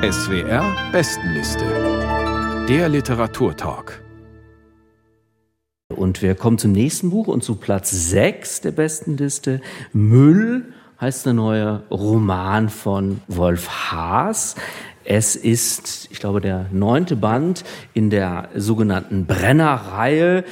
SWR Bestenliste. Der Literaturtalk. Und wir kommen zum nächsten Buch und zu Platz 6 der Bestenliste. Müll heißt der neue Roman von Wolf Haas. Es ist, ich glaube, der neunte Band in der sogenannten Brenner-Reihe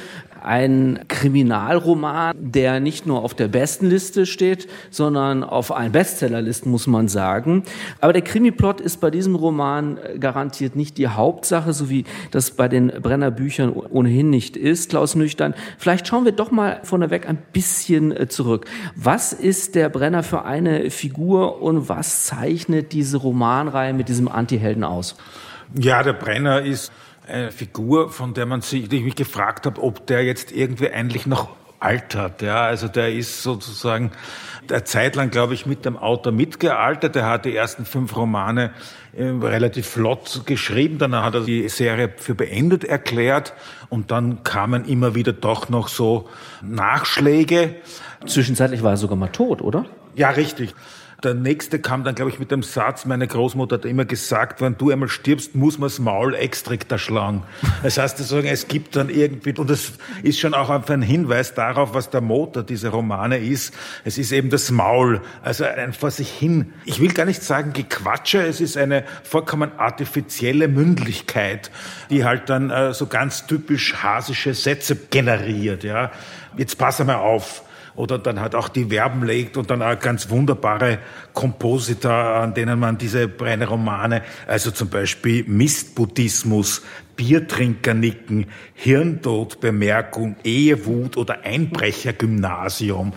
ein Kriminalroman, der nicht nur auf der Bestenliste steht, sondern auf allen Bestsellerlisten, muss man sagen. Aber der Krimiplot ist bei diesem Roman äh, garantiert nicht die Hauptsache, so wie das bei den Brenner Büchern ohnehin nicht ist. Klaus Nüchtern, vielleicht schauen wir doch mal vorneweg ein bisschen äh, zurück. Was ist der Brenner für eine Figur und was zeichnet diese Romanreihe mit diesem Antihelden aus? Ja, der Brenner ist eine Figur, von der man sich, die ich mich gefragt habe, ob der jetzt irgendwie eigentlich noch altert. Ja, also der ist sozusagen der Zeit lang, glaube ich, mit dem Autor mitgealtert. Er hat die ersten fünf Romane äh, relativ flott geschrieben. Dann hat er die Serie für beendet erklärt. Und dann kamen immer wieder doch noch so Nachschläge. Zwischenzeitlich war er sogar mal tot, oder? Ja, richtig. Der nächste kam dann, glaube ich, mit dem Satz, meine Großmutter hat immer gesagt, wenn du einmal stirbst, muss man das Maul extra schlagen. Das heißt, es gibt dann irgendwie, und das ist schon auch einfach ein Hinweis darauf, was der Motor dieser Romane ist. Es ist eben das Maul, also ein vor sich hin. Ich will gar nicht sagen Gequatsche, es ist eine vollkommen artifizielle Mündlichkeit, die halt dann äh, so ganz typisch hasische Sätze generiert, ja. Jetzt pass einmal auf oder dann halt auch die Verben legt und dann auch ganz wunderbare Kompositor, an denen man diese reine Romane, also zum Beispiel Mistbuddhismus, Biertrinkernicken, Hirntodbemerkung, Ehewut oder Einbrechergymnasium.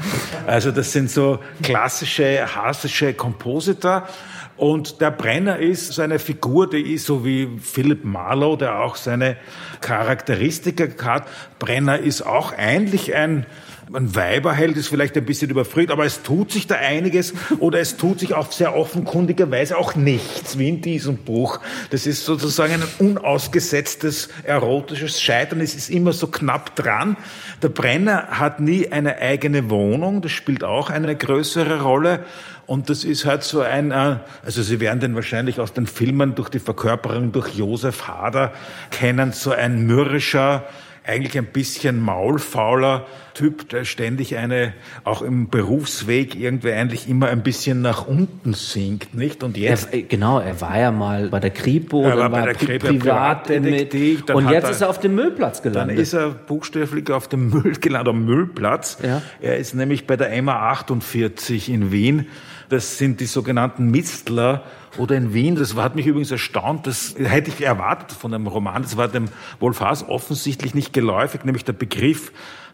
Also das sind so klassische hasische Kompositor. Und der Brenner ist so eine Figur, die ist so wie Philip Marlowe, der auch seine Charakteristika hat. Brenner ist auch eigentlich ein ein Weiberheld ist vielleicht ein bisschen überfragt, aber es tut sich da einiges oder es tut sich auf sehr offenkundigerweise auch nichts, wie in diesem Buch. Das ist sozusagen ein unausgesetztes erotisches Scheitern. Es ist immer so knapp dran. Der Brenner hat nie eine eigene Wohnung. Das spielt auch eine größere Rolle. Und das ist halt so ein, äh, also Sie werden den wahrscheinlich aus den Filmen durch die Verkörperung durch Josef Hader kennen, so ein mürrischer, eigentlich ein bisschen maulfauler Typ, der ständig eine, auch im Berufsweg irgendwie eigentlich immer ein bisschen nach unten sinkt, nicht? Und jetzt. Er, genau, er war ja mal bei der Kripo, er war bei der Kripo Privatdetektiv. Und jetzt er, ist er auf dem Müllplatz gelandet. Dann ist er buchstäblich auf dem Müll gelandet, am Müllplatz. Ja. Er ist nämlich bei der MA 48 in Wien. Das sind die sogenannten Mistler, oder in Wien, das hat mich übrigens erstaunt, das hätte ich erwartet von einem Roman, das war dem Wolf Haas offensichtlich nicht geläufig, nämlich der Begriff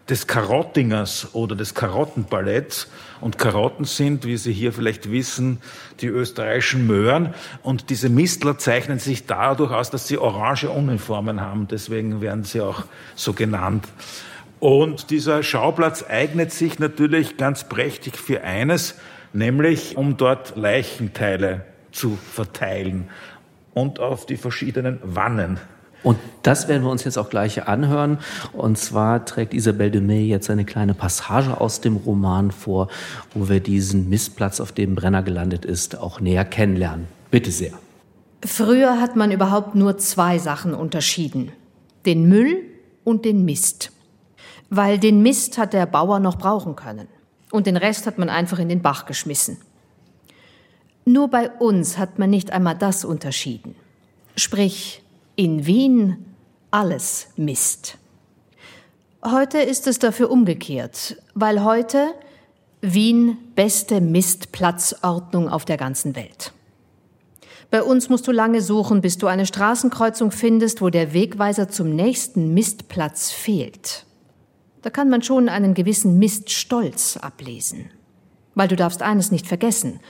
des Karottingers oder des Karottenballetts. Und Karotten sind, wie Sie hier vielleicht wissen, die österreichischen Möhren. Und diese Mistler zeichnen sich dadurch aus, dass sie orange Uniformen haben. Deswegen werden sie auch so genannt. Und dieser Schauplatz eignet sich natürlich ganz prächtig für eines, nämlich um dort Leichenteile zu verteilen und auf die verschiedenen Wannen. Und das werden wir uns jetzt auch gleich anhören. Und zwar trägt Isabelle de May jetzt eine kleine Passage aus dem Roman vor, wo wir diesen Mistplatz, auf dem Brenner gelandet ist, auch näher kennenlernen. Bitte sehr. Früher hat man überhaupt nur zwei Sachen unterschieden. Den Müll und den Mist. Weil den Mist hat der Bauer noch brauchen können. Und den Rest hat man einfach in den Bach geschmissen. Nur bei uns hat man nicht einmal das unterschieden. Sprich, in Wien alles Mist. Heute ist es dafür umgekehrt, weil heute Wien beste Mistplatzordnung auf der ganzen Welt. Bei uns musst du lange suchen, bis du eine Straßenkreuzung findest, wo der Wegweiser zum nächsten Mistplatz fehlt. Da kann man schon einen gewissen Miststolz ablesen. Weil du darfst eines nicht vergessen.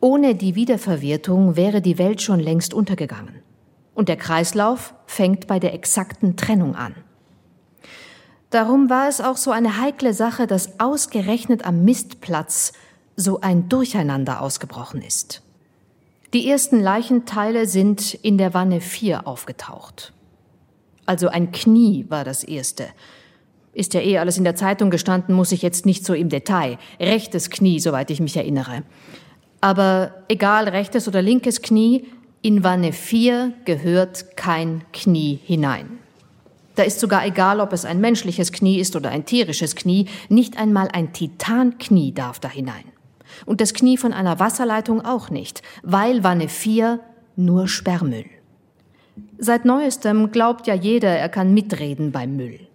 Ohne die Wiederverwertung wäre die Welt schon längst untergegangen. Und der Kreislauf fängt bei der exakten Trennung an. Darum war es auch so eine heikle Sache, dass ausgerechnet am Mistplatz so ein Durcheinander ausgebrochen ist. Die ersten Leichenteile sind in der Wanne 4 aufgetaucht. Also ein Knie war das erste. Ist ja eh alles in der Zeitung gestanden, muss ich jetzt nicht so im Detail. Rechtes Knie, soweit ich mich erinnere. Aber egal rechtes oder linkes Knie, In Wanne 4 gehört kein Knie hinein. Da ist sogar egal, ob es ein menschliches Knie ist oder ein tierisches Knie, nicht einmal ein Titanknie darf da hinein. Und das Knie von einer Wasserleitung auch nicht, weil Wanne 4 nur Sperrmüll. Seit neuestem glaubt ja jeder, er kann mitreden beim Müll.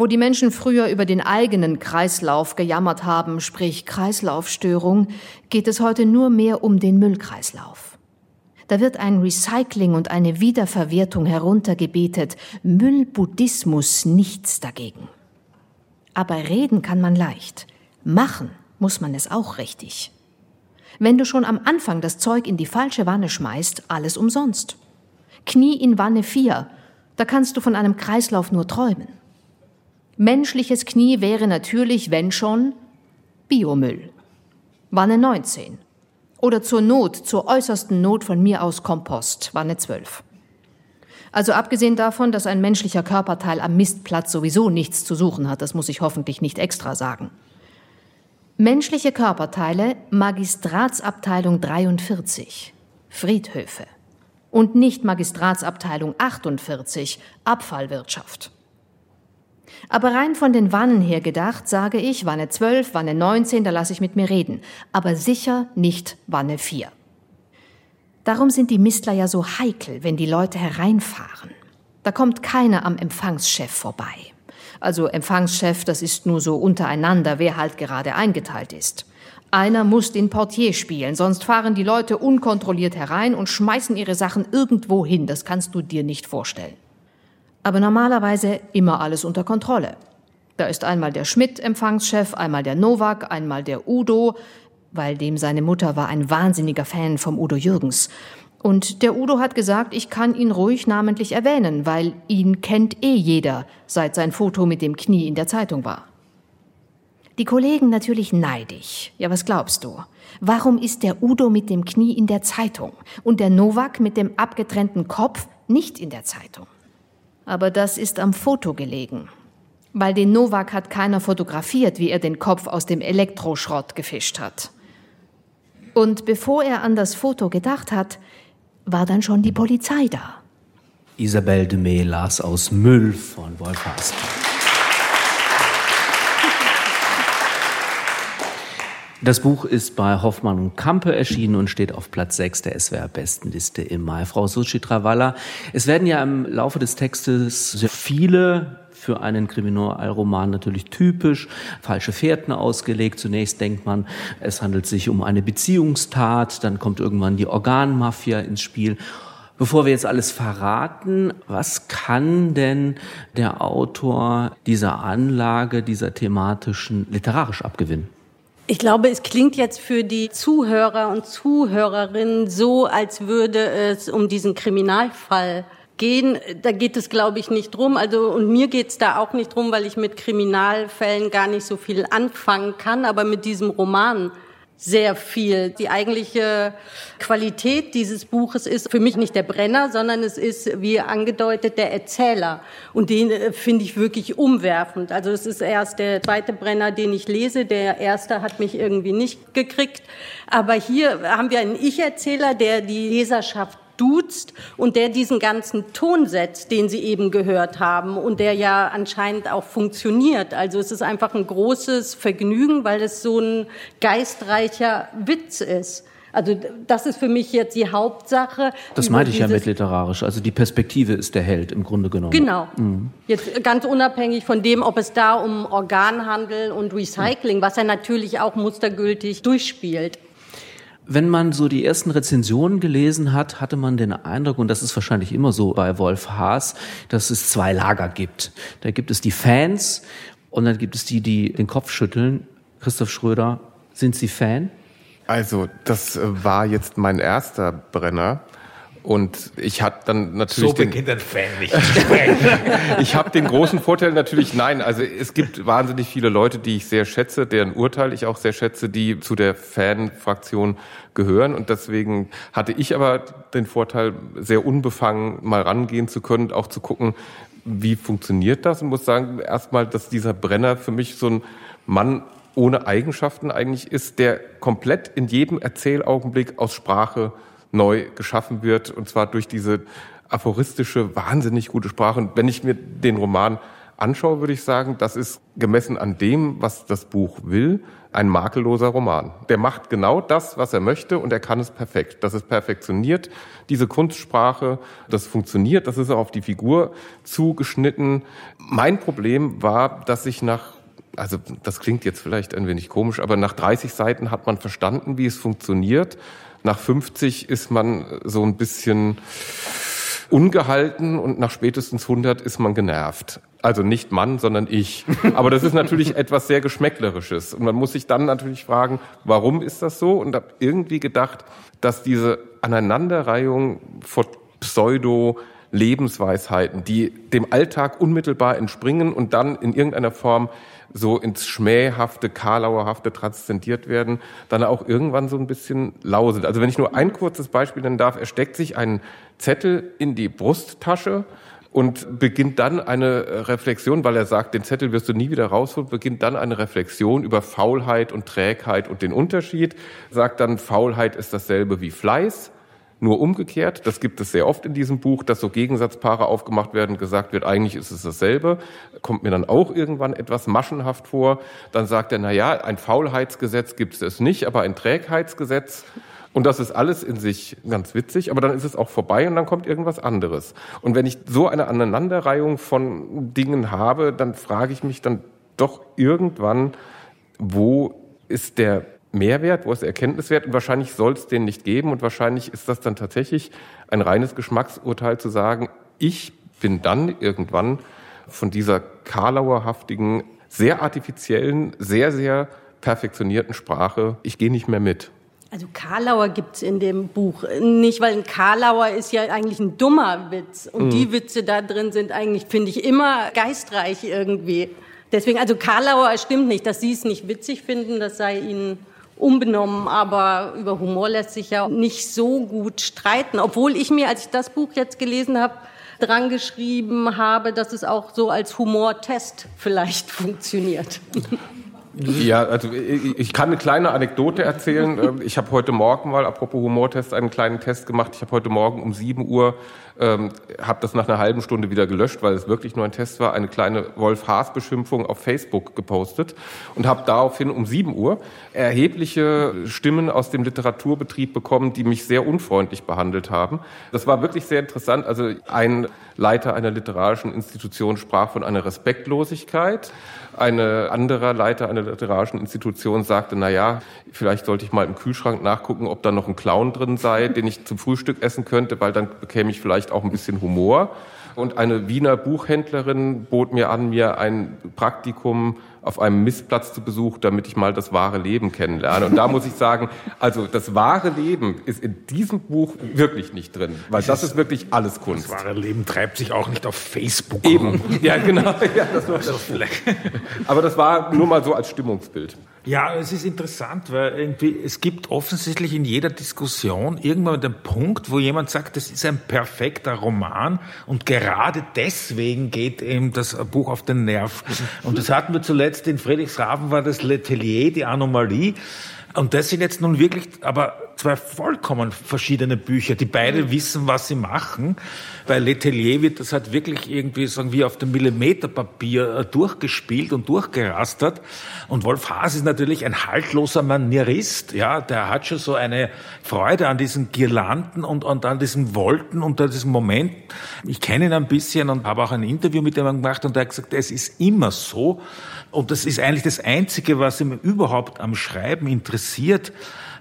Wo die Menschen früher über den eigenen Kreislauf gejammert haben, sprich Kreislaufstörung, geht es heute nur mehr um den Müllkreislauf. Da wird ein Recycling und eine Wiederverwertung heruntergebetet, Müllbuddhismus nichts dagegen. Aber reden kann man leicht, machen muss man es auch richtig. Wenn du schon am Anfang das Zeug in die falsche Wanne schmeißt, alles umsonst. Knie in Wanne 4, da kannst du von einem Kreislauf nur träumen. Menschliches Knie wäre natürlich, wenn schon, Biomüll. Wanne 19. Oder zur Not, zur äußersten Not von mir aus Kompost, Wanne 12. Also abgesehen davon, dass ein menschlicher Körperteil am Mistplatz sowieso nichts zu suchen hat, das muss ich hoffentlich nicht extra sagen. Menschliche Körperteile, Magistratsabteilung 43, Friedhöfe. Und nicht Magistratsabteilung 48, Abfallwirtschaft. Aber rein von den Wannen her gedacht, sage ich, Wanne 12, Wanne 19, da lasse ich mit mir reden. Aber sicher nicht Wanne 4. Darum sind die Mistler ja so heikel, wenn die Leute hereinfahren. Da kommt keiner am Empfangschef vorbei. Also Empfangschef, das ist nur so untereinander, wer halt gerade eingeteilt ist. Einer muss den Portier spielen, sonst fahren die Leute unkontrolliert herein und schmeißen ihre Sachen irgendwo hin. Das kannst du dir nicht vorstellen aber normalerweise immer alles unter Kontrolle. Da ist einmal der Schmidt Empfangschef, einmal der Nowak, einmal der Udo, weil dem seine Mutter war ein wahnsinniger Fan vom Udo Jürgens. Und der Udo hat gesagt, ich kann ihn ruhig namentlich erwähnen, weil ihn kennt eh jeder, seit sein Foto mit dem Knie in der Zeitung war. Die Kollegen natürlich neidig. Ja, was glaubst du? Warum ist der Udo mit dem Knie in der Zeitung und der Nowak mit dem abgetrennten Kopf nicht in der Zeitung? Aber das ist am Foto gelegen. Weil den Novak hat keiner fotografiert, wie er den Kopf aus dem Elektroschrott gefischt hat. Und bevor er an das Foto gedacht hat, war dann schon die Polizei da. Isabelle de May las aus Müll von Wolf Haas. Das Buch ist bei Hoffmann und Kampe erschienen und steht auf Platz 6 der SWR-Bestenliste im Mai. Frau Suchitra Walla, es werden ja im Laufe des Textes sehr viele für einen Kriminalroman natürlich typisch, falsche Fährten ausgelegt. Zunächst denkt man, es handelt sich um eine Beziehungstat, dann kommt irgendwann die Organmafia ins Spiel. Bevor wir jetzt alles verraten, was kann denn der Autor dieser Anlage, dieser thematischen literarisch abgewinnen? Ich glaube, es klingt jetzt für die Zuhörer und Zuhörerinnen so, als würde es um diesen Kriminalfall gehen. Da geht es, glaube ich, nicht drum. Also und mir geht es da auch nicht drum, weil ich mit Kriminalfällen gar nicht so viel anfangen kann. Aber mit diesem Roman sehr viel. Die eigentliche Qualität dieses Buches ist für mich nicht der Brenner, sondern es ist, wie angedeutet, der Erzähler. Und den äh, finde ich wirklich umwerfend. Also es ist erst der zweite Brenner, den ich lese. Der erste hat mich irgendwie nicht gekriegt. Aber hier haben wir einen Ich-Erzähler, der die Leserschaft duzt und der diesen ganzen Ton setzt, den Sie eben gehört haben und der ja anscheinend auch funktioniert. Also es ist einfach ein großes Vergnügen, weil es so ein geistreicher Witz ist. Also das ist für mich jetzt die Hauptsache. Das meinte ich ja mit literarisch. Also die Perspektive ist der Held im Grunde genommen. Genau. Mhm. Jetzt ganz unabhängig von dem, ob es da um Organhandel und Recycling, was er natürlich auch mustergültig durchspielt. Wenn man so die ersten Rezensionen gelesen hat, hatte man den Eindruck, und das ist wahrscheinlich immer so bei Wolf Haas, dass es zwei Lager gibt. Da gibt es die Fans und dann gibt es die, die den Kopf schütteln. Christoph Schröder, sind Sie Fan? Also, das war jetzt mein erster Brenner. Und ich hatte dann natürlich. So beginnt ein Fan nicht. ich habe den großen Vorteil natürlich, nein, also es gibt wahnsinnig viele Leute, die ich sehr schätze, deren Urteil ich auch sehr schätze, die zu der Fan-Fraktion gehören. Und deswegen hatte ich aber den Vorteil, sehr unbefangen mal rangehen zu können, auch zu gucken, wie funktioniert das? Und muss sagen, erstmal, dass dieser Brenner für mich so ein Mann ohne Eigenschaften eigentlich ist, der komplett in jedem Erzählaugenblick aus Sprache neu geschaffen wird, und zwar durch diese aphoristische, wahnsinnig gute Sprache. Und wenn ich mir den Roman anschaue, würde ich sagen, das ist gemessen an dem, was das Buch will, ein makelloser Roman. Der macht genau das, was er möchte und er kann es perfekt. Das ist perfektioniert, diese Kunstsprache, das funktioniert, das ist auch auf die Figur zugeschnitten. Mein Problem war, dass ich nach also das klingt jetzt vielleicht ein wenig komisch, aber nach 30 Seiten hat man verstanden, wie es funktioniert. Nach 50 ist man so ein bisschen ungehalten und nach spätestens 100 ist man genervt. Also nicht Mann, sondern ich. Aber das ist natürlich etwas sehr Geschmäcklerisches. Und man muss sich dann natürlich fragen, warum ist das so? Und habe irgendwie gedacht, dass diese Aneinanderreihung von Pseudo Lebensweisheiten, die dem Alltag unmittelbar entspringen und dann in irgendeiner Form so ins Schmähhafte, Karlauerhafte transzendiert werden, dann auch irgendwann so ein bisschen lau sind. Also wenn ich nur ein kurzes Beispiel nennen darf, er steckt sich einen Zettel in die Brusttasche und beginnt dann eine Reflexion, weil er sagt, den Zettel wirst du nie wieder rausholen, beginnt dann eine Reflexion über Faulheit und Trägheit und den Unterschied, sagt dann, Faulheit ist dasselbe wie Fleiß, nur umgekehrt. Das gibt es sehr oft in diesem Buch, dass so Gegensatzpaare aufgemacht werden, gesagt wird, eigentlich ist es dasselbe. Kommt mir dann auch irgendwann etwas maschenhaft vor. Dann sagt er, na ja, ein Faulheitsgesetz gibt es nicht, aber ein Trägheitsgesetz. Und das ist alles in sich ganz witzig, aber dann ist es auch vorbei und dann kommt irgendwas anderes. Und wenn ich so eine Aneinanderreihung von Dingen habe, dann frage ich mich dann doch irgendwann, wo ist der Mehrwert, wo ist der Erkenntniswert und wahrscheinlich soll es den nicht geben und wahrscheinlich ist das dann tatsächlich ein reines Geschmacksurteil zu sagen, ich bin dann irgendwann von dieser karlauerhaftigen, sehr artifiziellen, sehr, sehr perfektionierten Sprache, ich gehe nicht mehr mit. Also Karlauer gibt's in dem Buch nicht, weil ein Karlauer ist ja eigentlich ein dummer Witz. Und mhm. die Witze da drin sind eigentlich, finde ich, immer geistreich irgendwie. Deswegen, also Karlauer stimmt nicht, dass Sie es nicht witzig finden, das sei Ihnen unbenommen, aber über Humor lässt sich ja nicht so gut streiten. Obwohl ich mir, als ich das Buch jetzt gelesen habe, dran geschrieben habe, dass es auch so als Humortest vielleicht funktioniert. Ja, also ich kann eine kleine Anekdote erzählen. Ähm, ich habe heute Morgen mal, apropos Humortest, einen kleinen Test gemacht. Ich habe heute Morgen um 7 Uhr, ähm, habe das nach einer halben Stunde wieder gelöscht, weil es wirklich nur ein Test war, eine kleine Wolf-Haas-Beschimpfung auf Facebook gepostet und habe daraufhin um 7 Uhr erhebliche Stimmen aus dem Literaturbetrieb bekommen, die mich sehr unfreundlich behandelt haben. Das war wirklich sehr interessant. Also ein Leiter einer literarischen Institution sprach von einer Respektlosigkeit. Ein anderer Leiter einer literarischen Institution sagte, na ja, vielleicht sollte ich mal im Kühlschrank nachgucken, ob da noch ein Clown drin sei, den ich zum Frühstück essen könnte, weil dann bekäme ich vielleicht auch ein bisschen Humor. Und eine Wiener Buchhändlerin bot mir an, mir ein Praktikum auf einem Missplatz zu besuchen, damit ich mal das wahre Leben kennenlerne. Und da muss ich sagen, also das wahre Leben ist in diesem Buch wirklich nicht drin, weil das, ist wirklich alles Kunst. Das wahre Leben treibt sich auch nicht auf Facebook. Eben, ja genau. Ja, das war das Aber das war nur mal so als Stimmungsbild. Ja, es ist interessant, weil irgendwie, es gibt offensichtlich in jeder Diskussion irgendwann den Punkt, wo jemand sagt, das ist ein perfekter Roman und gerade deswegen geht eben das Buch auf den Nerv. Und das hatten wir zuletzt in Friedrichshafen war das Letelier, die Anomalie. Und das sind jetzt nun wirklich aber zwei vollkommen verschiedene Bücher, die beide mhm. wissen, was sie machen. Bei Letelier wird das halt wirklich irgendwie, sagen wir, auf dem Millimeterpapier äh, durchgespielt und durchgerastert. Und Wolf Haas ist natürlich ein haltloser Manierist, ja, der hat schon so eine Freude an diesen Girlanden und, und an diesen Wolken und an diesem Moment. Ich kenne ihn ein bisschen und habe auch ein Interview mit ihm gemacht und er hat gesagt, es ist immer so. Und das ist eigentlich das Einzige, was ihm überhaupt am Schreiben interessiert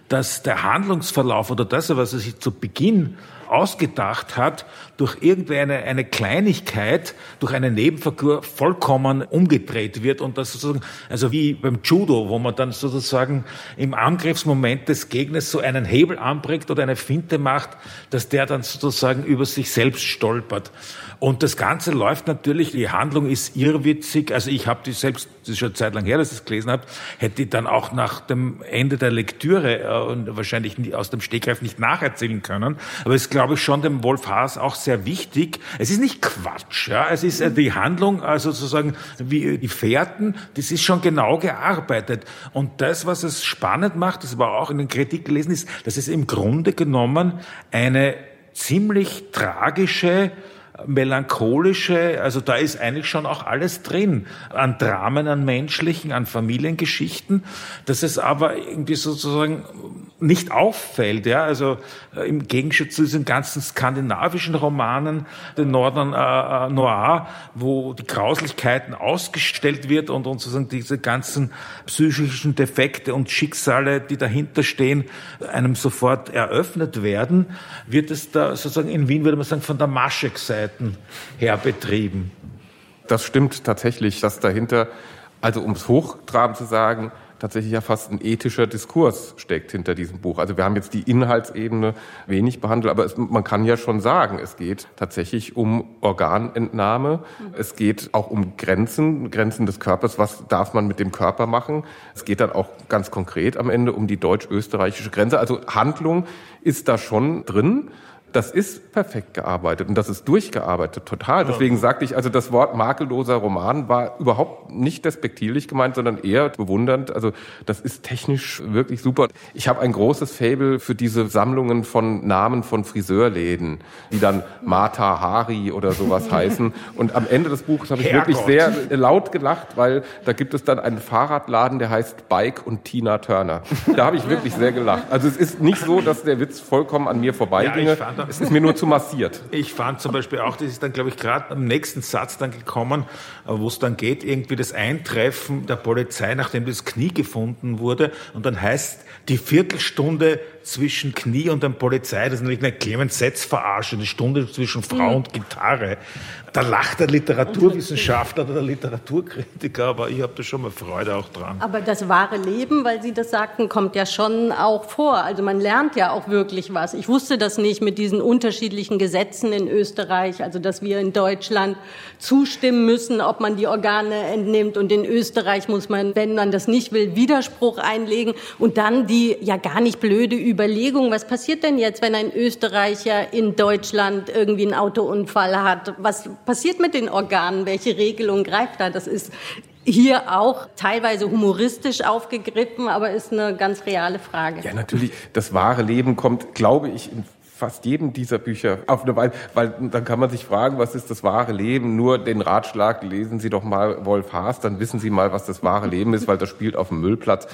dass der Handlungsverlauf oder das, was er sich zu Beginn ausgedacht hat, durch irgendeine eine Kleinigkeit, durch eine Nebenfigur vollkommen umgedreht wird und das sozusagen, also wie beim Judo, wo man dann sozusagen im Angriffsmoment des Gegners so einen Hebel anbringt oder eine Finte macht, dass der dann sozusagen über sich selbst stolpert. Und das Ganze läuft natürlich, die Handlung ist irrwitzig. Also ich habe die selbst, das ist schon eine Zeit lang her, dass ich es gelesen habe, hätte ich dann auch nach dem Ende der Lektüre äh, und wahrscheinlich aus dem Stegreif nicht nacherzählen können. Aber es ist glaube ich, schon dem Wolf Haas auch sehr wichtig. Es ist nicht Quatsch, ja. Es ist äh, die Handlung, also sozusagen wie die Fährten, das ist schon genau gearbeitet. Und das, was es spannend macht, das war auch in den Kritik gelesen ist, dass es im Grunde genommen eine ziemlich tragische melancholische, also da ist eigentlich schon auch alles drin. An Dramen, an menschlichen, an Familiengeschichten, dass es aber irgendwie sozusagen nicht auffällt, ja, also äh, im Gegensatz zu diesen ganzen skandinavischen Romanen, den Nordern äh, äh, Noir, wo die Grauslichkeiten ausgestellt wird und, und sozusagen diese ganzen psychischen Defekte und Schicksale, die dahinter stehen, einem sofort eröffnet werden, wird es da sozusagen in Wien, würde man sagen, von der Maschek-Seiten her betrieben. Das stimmt tatsächlich, dass dahinter, also um es hochtrabend zu sagen, tatsächlich ja fast ein ethischer Diskurs steckt hinter diesem Buch. Also wir haben jetzt die Inhaltsebene wenig behandelt, aber es, man kann ja schon sagen, es geht tatsächlich um Organentnahme. Es geht auch um Grenzen, Grenzen des Körpers. Was darf man mit dem Körper machen? Es geht dann auch ganz konkret am Ende um die deutsch-österreichische Grenze. Also Handlung ist da schon drin das ist perfekt gearbeitet und das ist durchgearbeitet, total. Deswegen sagte ich, also das Wort makelloser Roman war überhaupt nicht despektierlich gemeint, sondern eher bewundernd. Also das ist technisch wirklich super. Ich habe ein großes Fable für diese Sammlungen von Namen von Friseurläden, die dann Mata Hari oder sowas heißen. Und am Ende des Buches habe ich Herrgott. wirklich sehr laut gelacht, weil da gibt es dann einen Fahrradladen, der heißt Bike und Tina Turner. Da habe ich wirklich sehr gelacht. Also es ist nicht so, dass der Witz vollkommen an mir vorbeiginge. Ja, es ist mir nur zu massiert. Ich fand zum Beispiel auch, das ist dann, glaube ich, gerade am nächsten Satz dann gekommen, äh, wo es dann geht, irgendwie das Eintreffen der Polizei, nachdem das Knie gefunden wurde. Und dann heißt die Viertelstunde zwischen Knie und der Polizei, das ist natürlich eine Clemens Setz verarsche, eine Stunde zwischen Frau und Gitarre. Da lacht der Literaturwissenschaftler oder der Literaturkritiker, aber ich habe da schon mal Freude auch dran. Aber das wahre Leben, weil Sie das sagten, kommt ja schon auch vor. Also man lernt ja auch wirklich was. Ich wusste das nicht mit diesen unterschiedlichen Gesetzen in Österreich, also dass wir in Deutschland zustimmen müssen, ob man die Organe entnimmt und in Österreich muss man, wenn man das nicht will, Widerspruch einlegen und dann die ja gar nicht blöde Überlegung, was passiert denn jetzt, wenn ein Österreicher in Deutschland irgendwie einen Autounfall hat? Was passiert mit den Organen? Welche Regelung greift da? Das ist hier auch teilweise humoristisch aufgegriffen, aber ist eine ganz reale Frage. Ja, natürlich. Das wahre Leben kommt, glaube ich, fast jedem dieser Bücher auf eine Weise, weil dann kann man sich fragen, was ist das wahre Leben? Nur den Ratschlag, lesen Sie doch mal Wolf Haas, dann wissen Sie mal, was das wahre Leben ist, weil das spielt auf dem Müllplatz.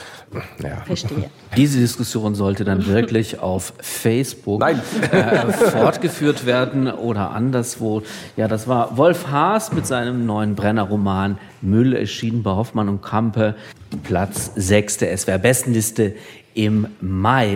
Ja. Verstehe. Diese Diskussion sollte dann wirklich auf Facebook äh, fortgeführt werden oder anderswo. Ja, das war Wolf Haas mit seinem neuen Brenner-Roman Müll erschienen bei Hoffmann und Kampe. Platz 6 der SWR-Bestenliste im Mai.